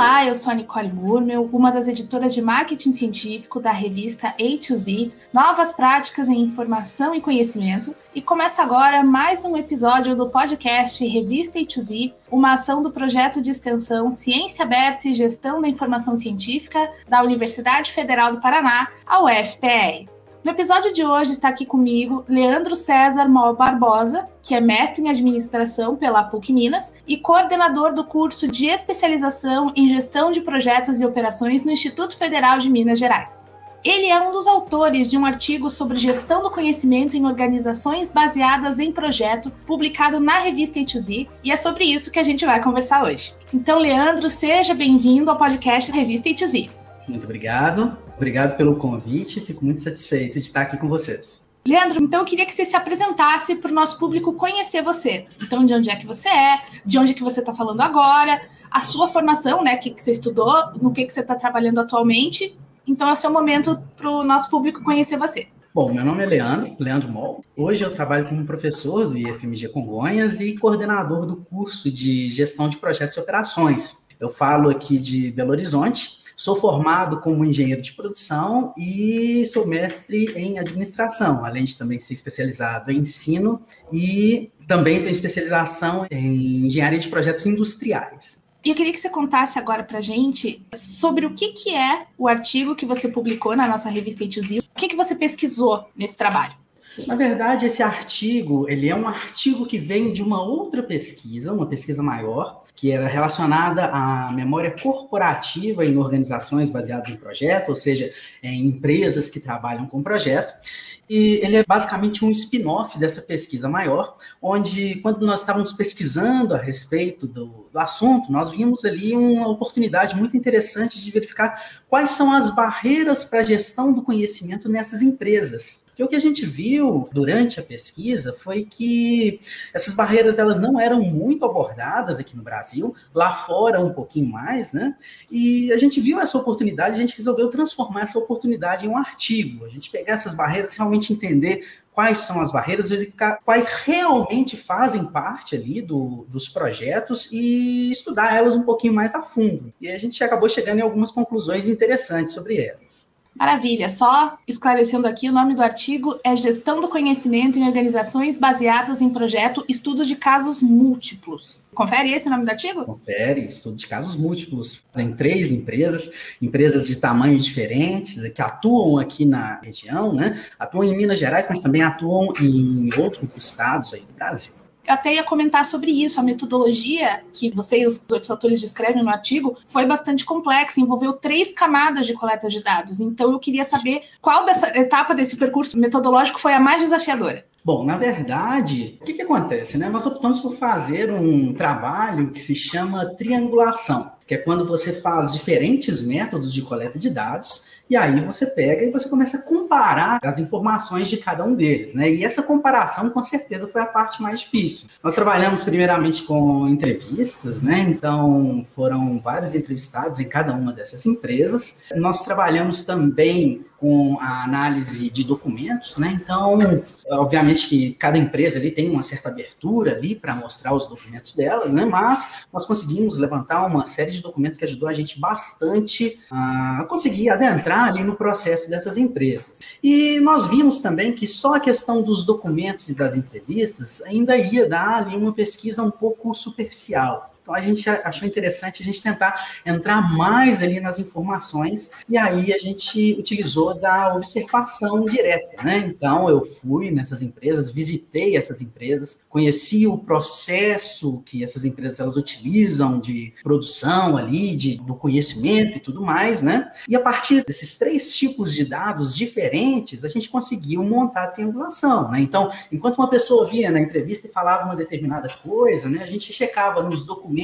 Olá, eu sou a Nicole Murmel, uma das editoras de marketing científico da revista A2Z, Novas Práticas em Informação e Conhecimento, e começa agora mais um episódio do podcast Revista A2Z, uma ação do projeto de extensão Ciência Aberta e Gestão da Informação Científica da Universidade Federal do Paraná, a UFPR. No episódio de hoje está aqui comigo Leandro César Mol Barbosa, que é mestre em administração pela PUC Minas e coordenador do curso de especialização em gestão de projetos e operações no Instituto Federal de Minas Gerais. Ele é um dos autores de um artigo sobre gestão do conhecimento em organizações baseadas em projeto, publicado na revista A2Z, e é sobre isso que a gente vai conversar hoje. Então, Leandro, seja bem-vindo ao podcast Revista A2Z. Muito obrigado. Obrigado pelo convite. Fico muito satisfeito de estar aqui com vocês. Leandro, então eu queria que você se apresentasse para o nosso público conhecer você. Então, de onde é que você é, de onde é que você está falando agora, a sua formação, né, que, que você estudou, no que, que você está trabalhando atualmente. Então, é o seu momento para o nosso público conhecer você. Bom, meu nome é Leandro, Leandro Mol. Hoje eu trabalho como professor do IFMG Congonhas e coordenador do curso de Gestão de Projetos e Operações. Eu falo aqui de Belo Horizonte Sou formado como engenheiro de produção e sou mestre em administração, além de também ser especializado em ensino e também tenho especialização em engenharia de projetos industriais. E eu queria que você contasse agora para gente sobre o que, que é o artigo que você publicou na nossa revista Ituzil, o que, que você pesquisou nesse trabalho. Na verdade, esse artigo, ele é um artigo que vem de uma outra pesquisa, uma pesquisa maior, que era relacionada à memória corporativa em organizações baseadas em projeto, ou seja, em empresas que trabalham com projeto. E ele é basicamente um spin-off dessa pesquisa maior, onde, quando nós estávamos pesquisando a respeito do, do, assunto, nós vimos ali uma oportunidade muito interessante de verificar quais são as barreiras para a gestão do conhecimento nessas empresas. Porque o que a gente viu durante a pesquisa foi que essas barreiras elas não eram muito abordadas aqui no Brasil, lá fora um pouquinho mais, né? E a gente viu essa oportunidade, a gente resolveu transformar essa oportunidade em um artigo, a gente pegar essas barreiras, realmente entender quais são as barreiras, verificar quais realmente fazem parte ali do, dos projetos e estudar elas um pouquinho mais a fundo. E a gente acabou chegando em algumas conclusões interessantes sobre elas. Maravilha. Só esclarecendo aqui, o nome do artigo é Gestão do Conhecimento em Organizações Baseadas em Projeto Estudo de Casos Múltiplos. Confere esse nome do artigo? Confere, estudo de casos múltiplos. Tem três empresas, empresas de tamanho diferentes, que atuam aqui na região, né? Atuam em Minas Gerais, mas também atuam em outros estados aí do Brasil. Eu até ia comentar sobre isso. A metodologia que você e os outros autores descrevem no artigo foi bastante complexa, envolveu três camadas de coleta de dados. Então, eu queria saber qual dessa etapa desse percurso metodológico foi a mais desafiadora. Bom, na verdade, o que, que acontece? Né? Nós optamos por fazer um trabalho que se chama triangulação, que é quando você faz diferentes métodos de coleta de dados e aí você pega e você começa a comparar as informações de cada um deles, né? E essa comparação, com certeza, foi a parte mais difícil. Nós trabalhamos primeiramente com entrevistas, né? Então foram vários entrevistados em cada uma dessas empresas. Nós trabalhamos também com a análise de documentos, né? Então, obviamente que cada empresa ali tem uma certa abertura ali para mostrar os documentos delas, né? Mas nós conseguimos levantar uma série de documentos que ajudou a gente bastante a conseguir adentrar ali no processo dessas empresas. E nós vimos também que só a questão dos documentos e das entrevistas ainda ia dar ali uma pesquisa um pouco superficial. Então a gente achou interessante a gente tentar entrar mais ali nas informações e aí a gente utilizou da observação direta, né? Então eu fui nessas empresas, visitei essas empresas, conheci o processo que essas empresas elas utilizam de produção ali, de, do conhecimento e tudo mais, né? E a partir desses três tipos de dados diferentes, a gente conseguiu montar a triangulação, né? Então, enquanto uma pessoa via na entrevista e falava uma determinada coisa, né? A gente checava nos documentos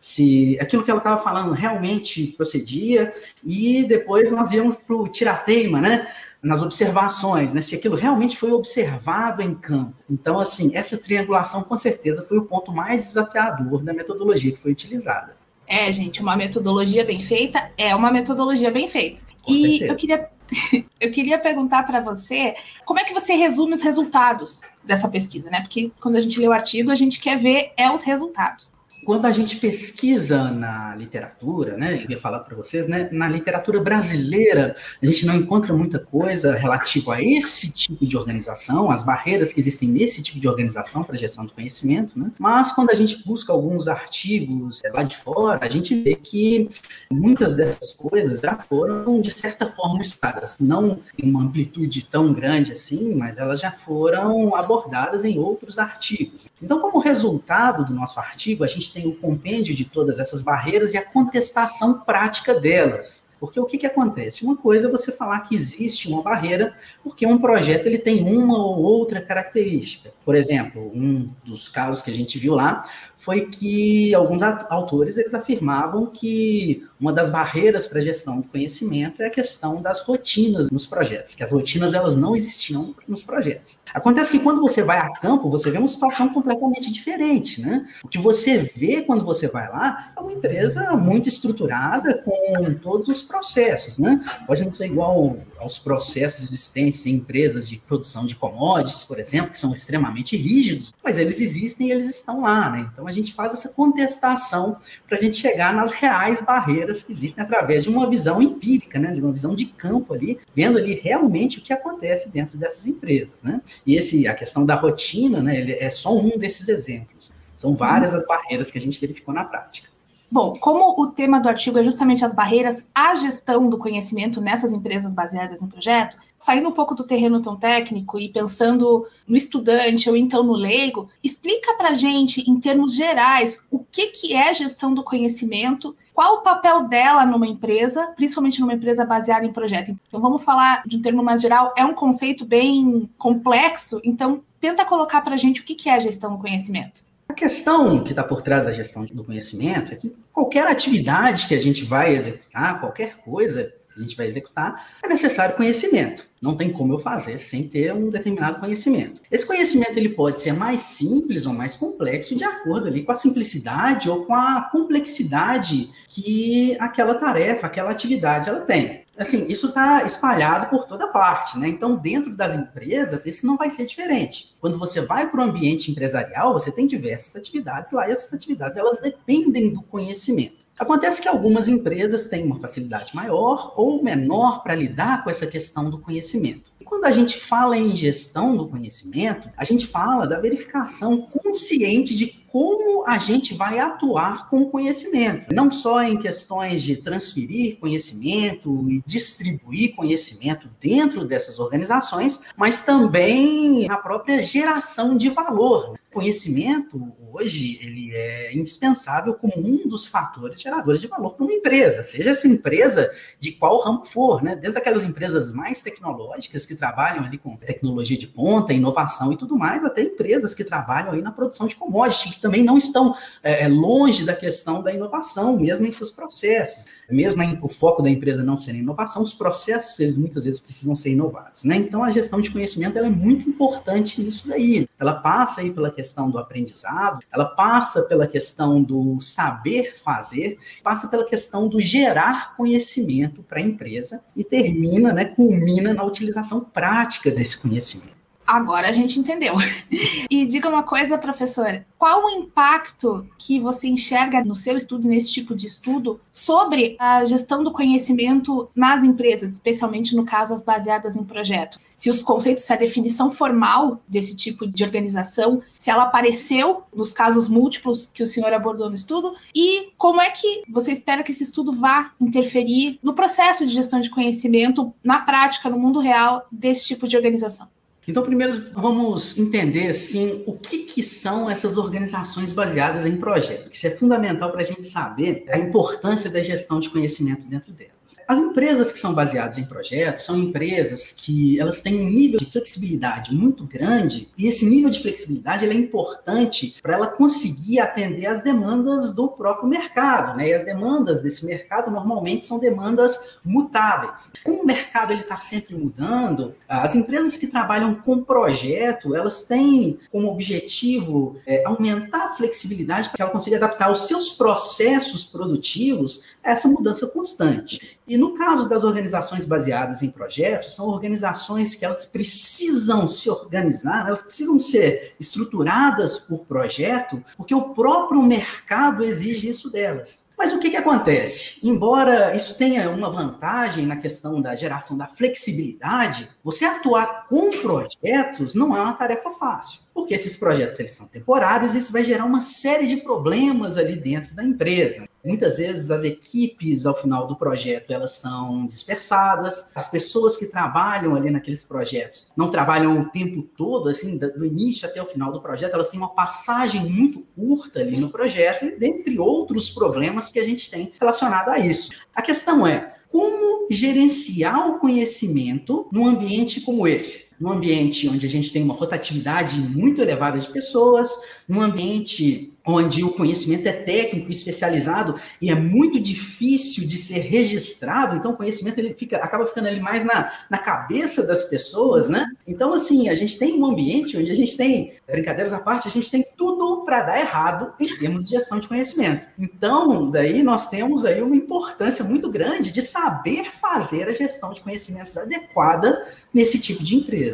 se aquilo que ela estava falando realmente procedia, e depois nós íamos para o tirateima, né? nas observações, né? Se aquilo realmente foi observado em campo. Então, assim, essa triangulação com certeza foi o ponto mais desafiador da metodologia que foi utilizada. É, gente, uma metodologia bem feita é uma metodologia bem feita. Com e certeza. eu queria eu queria perguntar para você como é que você resume os resultados dessa pesquisa, né? Porque quando a gente lê o artigo, a gente quer ver é os resultados. Quando a gente pesquisa na literatura, né, eu ia falar para vocês, né, na literatura brasileira, a gente não encontra muita coisa relativa a esse tipo de organização, as barreiras que existem nesse tipo de organização para gestão do conhecimento, né? Mas quando a gente busca alguns artigos é, lá de fora, a gente vê que muitas dessas coisas já foram de certa forma estudadas, não em uma amplitude tão grande assim, mas elas já foram abordadas em outros artigos. Então, como resultado do nosso artigo, a gente tem o compêndio de todas essas barreiras e a contestação prática delas. Porque o que, que acontece? Uma coisa é você falar que existe uma barreira porque um projeto ele tem uma ou outra característica. Por exemplo, um dos casos que a gente viu lá foi que alguns autores eles afirmavam que uma das barreiras para a gestão do conhecimento é a questão das rotinas nos projetos, que as rotinas elas não existiam nos projetos. Acontece que quando você vai a campo, você vê uma situação completamente diferente, né? O que você vê quando você vai lá é uma empresa muito estruturada com todos os processos, né? Pode não ser igual aos processos existentes em empresas de produção de commodities, por exemplo, que são extremamente rígidos, mas eles existem e eles estão lá, né? Então a gente faz essa contestação para a gente chegar nas reais barreiras que existem através de uma visão empírica, né, de uma visão de campo ali, vendo ali realmente o que acontece dentro dessas empresas, né? E esse a questão da rotina, né, ele é só um desses exemplos. São várias as barreiras que a gente verificou na prática. Bom, como o tema do artigo é justamente as barreiras à gestão do conhecimento nessas empresas baseadas em projeto, saindo um pouco do terreno tão técnico e pensando no estudante ou então no leigo, explica para gente, em termos gerais, o que, que é gestão do conhecimento, qual o papel dela numa empresa, principalmente numa empresa baseada em projeto. Então, vamos falar de um termo mais geral, é um conceito bem complexo, então tenta colocar para gente o que, que é gestão do conhecimento. A questão que está por trás da gestão do conhecimento é que qualquer atividade que a gente vai executar, qualquer coisa que a gente vai executar, é necessário conhecimento. Não tem como eu fazer sem ter um determinado conhecimento. Esse conhecimento ele pode ser mais simples ou mais complexo de acordo ali com a simplicidade ou com a complexidade que aquela tarefa, aquela atividade ela tem assim, isso está espalhado por toda parte, né? Então, dentro das empresas, isso não vai ser diferente. Quando você vai para o ambiente empresarial, você tem diversas atividades lá, e essas atividades elas dependem do conhecimento. Acontece que algumas empresas têm uma facilidade maior ou menor para lidar com essa questão do conhecimento. Quando a gente fala em gestão do conhecimento, a gente fala da verificação consciente de como a gente vai atuar com o conhecimento. Não só em questões de transferir conhecimento e distribuir conhecimento dentro dessas organizações, mas também a própria geração de valor. Conhecimento, hoje, ele é indispensável como um dos fatores geradores de valor para uma empresa, seja essa empresa de qual ramo for, né? Desde aquelas empresas mais tecnológicas que trabalham ali com tecnologia de ponta, inovação e tudo mais, até empresas que trabalham aí na produção de commodities, também não estão é, é, longe da questão da inovação, mesmo em seus processos. Mesmo em, o foco da empresa não ser inovação, os processos, eles muitas vezes precisam ser inovados. Né? Então, a gestão de conhecimento ela é muito importante nisso daí. Ela passa aí pela questão do aprendizado, ela passa pela questão do saber fazer, passa pela questão do gerar conhecimento para a empresa e termina, né, culmina na utilização prática desse conhecimento. Agora a gente entendeu. E diga uma coisa, professor: qual o impacto que você enxerga no seu estudo, nesse tipo de estudo, sobre a gestão do conhecimento nas empresas, especialmente no caso as baseadas em projeto? Se os conceitos, se a definição formal desse tipo de organização, se ela apareceu nos casos múltiplos que o senhor abordou no estudo, e como é que você espera que esse estudo vá interferir no processo de gestão de conhecimento, na prática, no mundo real, desse tipo de organização? Então, primeiro vamos entender assim, o que, que são essas organizações baseadas em projeto, que isso é fundamental para a gente saber a importância da gestão de conhecimento dentro delas. As empresas que são baseadas em projetos são empresas que elas têm um nível de flexibilidade muito grande e esse nível de flexibilidade é importante para ela conseguir atender às demandas do próprio mercado, né? E as demandas desse mercado normalmente são demandas mutáveis. Como o mercado ele está sempre mudando, as empresas que trabalham com projeto elas têm como objetivo é, aumentar a flexibilidade para que ela consiga adaptar os seus processos produtivos a essa mudança constante. E no caso das organizações baseadas em projetos, são organizações que elas precisam se organizar, elas precisam ser estruturadas por projeto, porque o próprio mercado exige isso delas. Mas o que, que acontece? Embora isso tenha uma vantagem na questão da geração da flexibilidade, você atuar com projetos não é uma tarefa fácil porque esses projetos eles são temporários e isso vai gerar uma série de problemas ali dentro da empresa. Muitas vezes as equipes ao final do projeto elas são dispersadas, as pessoas que trabalham ali naqueles projetos não trabalham o tempo todo, assim, do início até o final do projeto, elas têm uma passagem muito curta ali no projeto, dentre outros problemas que a gente tem relacionado a isso. A questão é como gerenciar o conhecimento num ambiente como esse? Num ambiente onde a gente tem uma rotatividade muito elevada de pessoas, num ambiente onde o conhecimento é técnico, especializado e é muito difícil de ser registrado, então o conhecimento ele fica, acaba ficando ali mais na, na cabeça das pessoas, né? Então, assim, a gente tem um ambiente onde a gente tem, brincadeiras à parte, a gente tem tudo para dar errado em termos de gestão de conhecimento. Então, daí nós temos aí uma importância muito grande de saber fazer a gestão de conhecimentos adequada nesse tipo de empresa.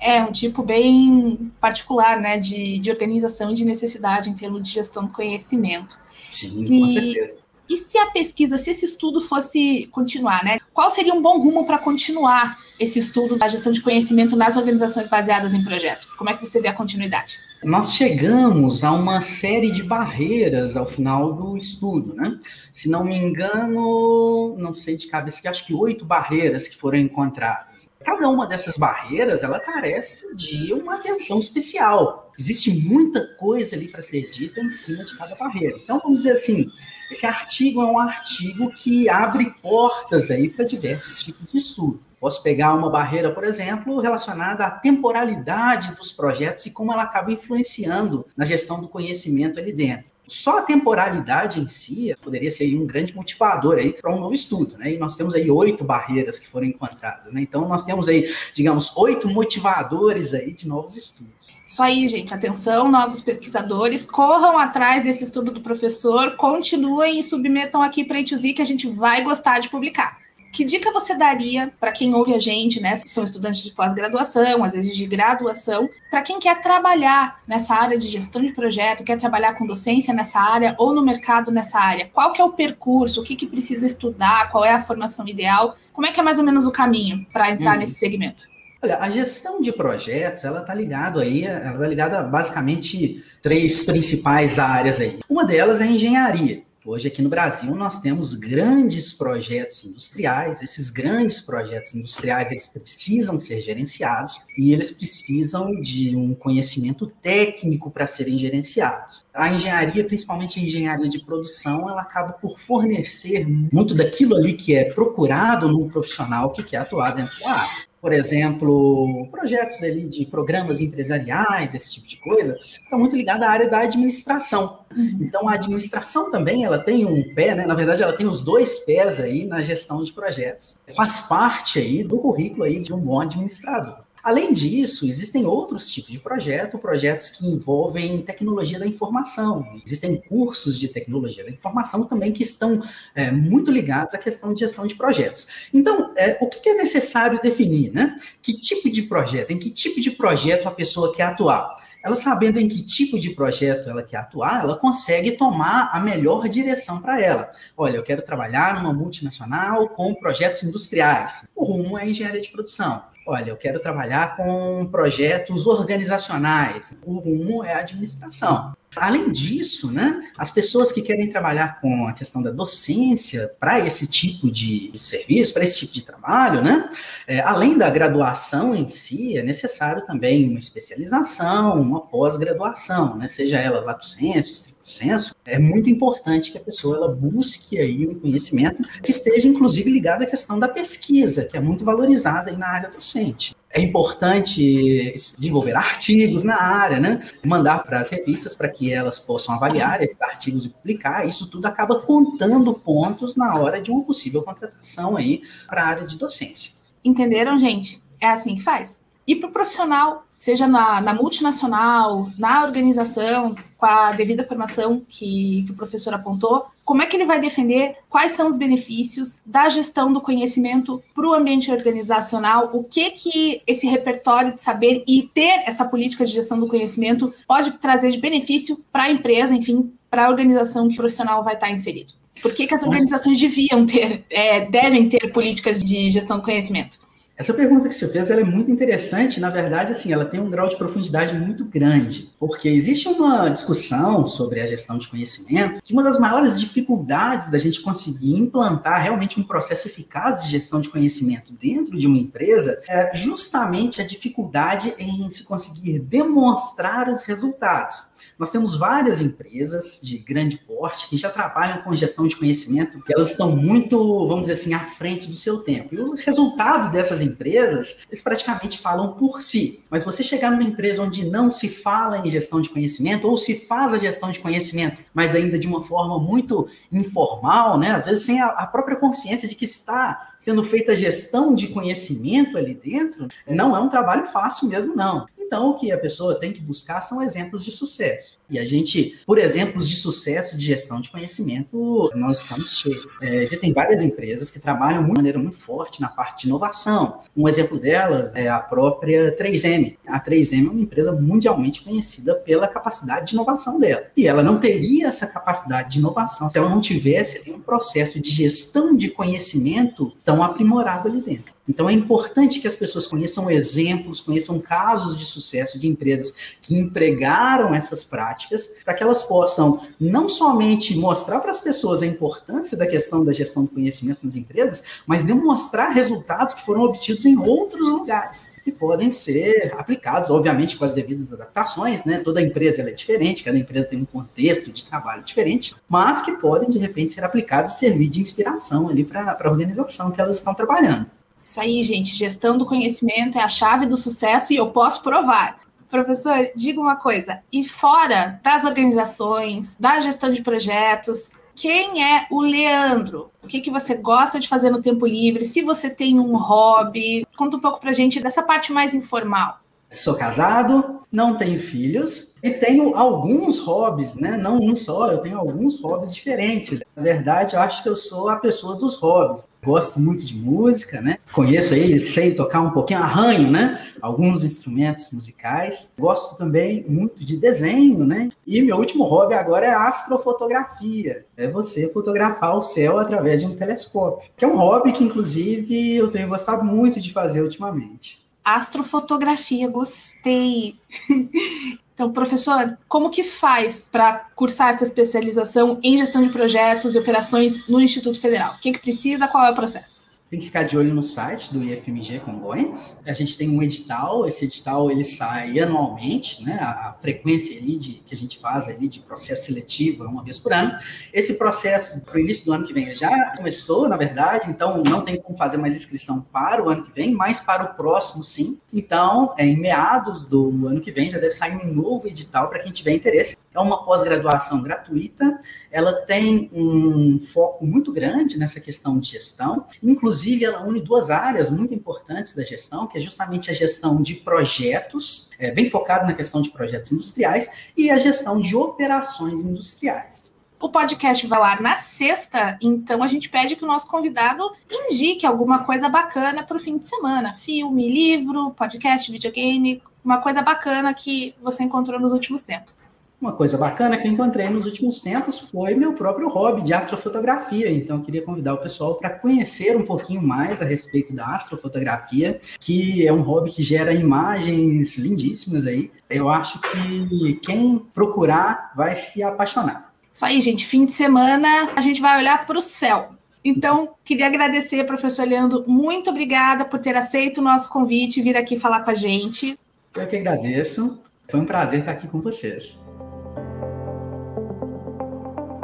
É um tipo bem particular, né, de, de organização e de necessidade em termos de gestão do conhecimento. Sim, e, com certeza. E se a pesquisa, se esse estudo fosse continuar, né? Qual seria um bom rumo para continuar esse estudo da gestão de conhecimento nas organizações baseadas em projeto? Como é que você vê a continuidade? Nós chegamos a uma série de barreiras ao final do estudo, né? Se não me engano, não sei de cabeça, que acho que oito barreiras que foram encontradas. Cada uma dessas barreiras, ela carece de uma atenção especial. Existe muita coisa ali para ser dita em cima de cada barreira. Então, vamos dizer assim, esse artigo é um artigo que abre portas aí para diversos tipos de estudo. Posso pegar uma barreira, por exemplo, relacionada à temporalidade dos projetos e como ela acaba influenciando na gestão do conhecimento ali dentro. Só a temporalidade em si poderia ser um grande motivador aí para um novo estudo, né? E nós temos aí oito barreiras que foram encontradas, né? Então nós temos aí, digamos, oito motivadores aí de novos estudos. Isso aí, gente. Atenção, novos pesquisadores, corram atrás desse estudo do professor, continuem e submetam aqui para a que a gente vai gostar de publicar. Que dica você daria para quem ouve a gente, né? São estudantes de pós-graduação, às vezes de graduação, para quem quer trabalhar nessa área de gestão de projeto, quer trabalhar com docência nessa área ou no mercado nessa área? Qual que é o percurso? O que, que precisa estudar? Qual é a formação ideal? Como é que é mais ou menos o caminho para entrar hum. nesse segmento? Olha, a gestão de projetos, ela está ligada aí, ela está ligada a basicamente três principais áreas aí. Uma delas é a engenharia. Hoje, aqui no Brasil, nós temos grandes projetos industriais. Esses grandes projetos industriais, eles precisam ser gerenciados e eles precisam de um conhecimento técnico para serem gerenciados. A engenharia, principalmente a engenharia de produção, ela acaba por fornecer muito daquilo ali que é procurado num profissional que quer atuar dentro da área por exemplo, projetos ali de programas empresariais, esse tipo de coisa, está muito ligado à área da administração. Uhum. Então, a administração também, ela tem um pé, né? Na verdade, ela tem os dois pés aí na gestão de projetos. Faz parte aí do currículo aí de um bom administrador. Além disso, existem outros tipos de projetos, projetos que envolvem tecnologia da informação. Existem cursos de tecnologia da informação também que estão é, muito ligados à questão de gestão de projetos. Então, é, o que é necessário definir, né? Que tipo de projeto, em que tipo de projeto a pessoa quer atuar? Ela sabendo em que tipo de projeto ela quer atuar, ela consegue tomar a melhor direção para ela. Olha, eu quero trabalhar numa multinacional com projetos industriais. O rumo é engenharia de produção. Olha, eu quero trabalhar com projetos organizacionais. O rumo é administração. Além disso, né, as pessoas que querem trabalhar com a questão da docência para esse tipo de serviço, para esse tipo de trabalho, né, é, além da graduação em si, é necessário também uma especialização, uma pós-graduação, né, seja ela lato sensu, senso, é muito importante que a pessoa ela busque aí um conhecimento que esteja inclusive ligado à questão da pesquisa, que é muito valorizada aí na área docente é importante desenvolver artigos na área, né? Mandar para as revistas para que elas possam avaliar esses artigos e publicar. Isso tudo acaba contando pontos na hora de uma possível contratação aí para a área de docência. Entenderam, gente? É assim que faz. E para o profissional seja na, na multinacional, na organização, com a devida formação que, que o professor apontou, como é que ele vai defender quais são os benefícios da gestão do conhecimento para o ambiente organizacional, o que que esse repertório de saber e ter essa política de gestão do conhecimento pode trazer de benefício para a empresa, enfim, para a organização que o profissional vai estar inserido. Por que, que as organizações deviam ter, é, devem ter políticas de gestão do conhecimento? Essa pergunta que você fez é muito interessante. Na verdade, assim, ela tem um grau de profundidade muito grande, porque existe uma discussão sobre a gestão de conhecimento que uma das maiores dificuldades da gente conseguir implantar realmente um processo eficaz de gestão de conhecimento dentro de uma empresa é justamente a dificuldade em se conseguir demonstrar os resultados. Nós temos várias empresas de grande porte que já trabalham com gestão de conhecimento elas estão muito, vamos dizer assim, à frente do seu tempo. E o resultado dessas empresas, eles praticamente falam por si. Mas você chegar numa empresa onde não se fala em gestão de conhecimento ou se faz a gestão de conhecimento, mas ainda de uma forma muito informal, né? Às vezes sem a própria consciência de que está sendo feita a gestão de conhecimento ali dentro, não é um trabalho fácil mesmo, não. Então, o que a pessoa tem que buscar são exemplos de sucesso. E a gente, por exemplos de sucesso de gestão de conhecimento, nós estamos cheios. É, existem várias empresas que trabalham de maneira muito forte na parte de inovação. Um exemplo delas é a própria 3M. A 3M é uma empresa mundialmente conhecida pela capacidade de inovação dela. E ela não teria essa capacidade de inovação se ela não tivesse um processo de gestão de conhecimento tão aprimorado ali dentro. Então é importante que as pessoas conheçam exemplos, conheçam casos de sucesso de empresas que empregaram essas práticas, para que elas possam não somente mostrar para as pessoas a importância da questão da gestão do conhecimento nas empresas, mas demonstrar resultados que foram obtidos em outros lugares que podem ser aplicados, obviamente, com as devidas adaptações, né? Toda empresa é diferente, cada empresa tem um contexto de trabalho diferente, mas que podem, de repente, ser aplicados e servir de inspiração ali para a organização que elas estão trabalhando. Isso aí, gente. Gestão do conhecimento é a chave do sucesso e eu posso provar. Professor, diga uma coisa. E fora das organizações, da gestão de projetos, quem é o Leandro? O que, que você gosta de fazer no tempo livre? Se você tem um hobby, conta um pouco pra gente dessa parte mais informal. Sou casado, não tenho filhos, e tenho alguns hobbies, né? Não um só, eu tenho alguns hobbies diferentes. Na verdade, eu acho que eu sou a pessoa dos hobbies. Gosto muito de música, né? Conheço aí, sei tocar um pouquinho, arranho, né? Alguns instrumentos musicais. Gosto também muito de desenho, né? E meu último hobby agora é astrofotografia. É você fotografar o céu através de um telescópio. Que é um hobby que, inclusive, eu tenho gostado muito de fazer ultimamente. Astrofotografia, gostei. Então, professor, como que faz para cursar essa especialização em gestão de projetos e operações no Instituto Federal? O que, que precisa? Qual é o processo? Tem que ficar de olho no site do IFMG Congonhas. A gente tem um edital, esse edital ele sai anualmente, né? A, a frequência ali de, que a gente faz ali de processo seletivo é uma vez por ano. Esse processo para o início do ano que vem já começou, na verdade, então não tem como fazer mais inscrição para o ano que vem, mas para o próximo sim. Então, é, em meados do ano que vem já deve sair um novo edital para quem tiver interesse é uma pós-graduação gratuita, ela tem um foco muito grande nessa questão de gestão, inclusive ela une duas áreas muito importantes da gestão, que é justamente a gestão de projetos, é, bem focado na questão de projetos industriais, e a gestão de operações industriais. O podcast vai ao ar na sexta, então a gente pede que o nosso convidado indique alguma coisa bacana para o fim de semana. Filme, livro, podcast, videogame, uma coisa bacana que você encontrou nos últimos tempos. Uma coisa bacana que eu encontrei nos últimos tempos foi meu próprio hobby de astrofotografia. Então, queria convidar o pessoal para conhecer um pouquinho mais a respeito da astrofotografia, que é um hobby que gera imagens lindíssimas aí. Eu acho que quem procurar vai se apaixonar. Isso aí, gente. Fim de semana a gente vai olhar para o céu. Então, queria agradecer, professor Leandro. Muito obrigada por ter aceito o nosso convite e vir aqui falar com a gente. Eu que agradeço. Foi um prazer estar aqui com vocês.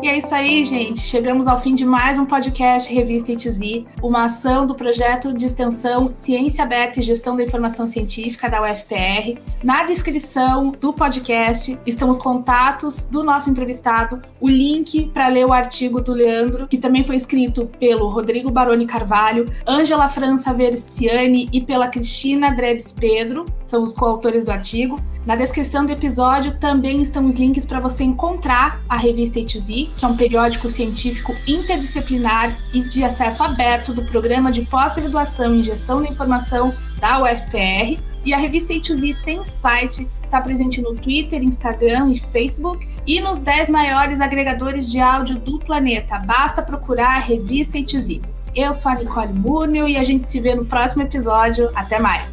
E é isso aí, gente. Chegamos ao fim de mais um podcast Revista ITZ, uma ação do projeto de extensão Ciência Aberta e Gestão da Informação Científica da UFPR. Na descrição do podcast estão os contatos do nosso entrevistado, o link para ler o artigo do Leandro, que também foi escrito pelo Rodrigo Baroni Carvalho, Ângela França Versiani e pela Cristina Drebs Pedro, são os coautores do artigo. Na descrição do episódio também estão os links para você encontrar a revista A2Z, que é um periódico científico interdisciplinar e de acesso aberto do programa de pós-graduação em gestão da informação da UFPR. E a revista A2Z tem site, está presente no Twitter, Instagram e Facebook e nos 10 maiores agregadores de áudio do planeta. Basta procurar a revista A2Z. Eu sou a Nicole Múrmel e a gente se vê no próximo episódio. Até mais!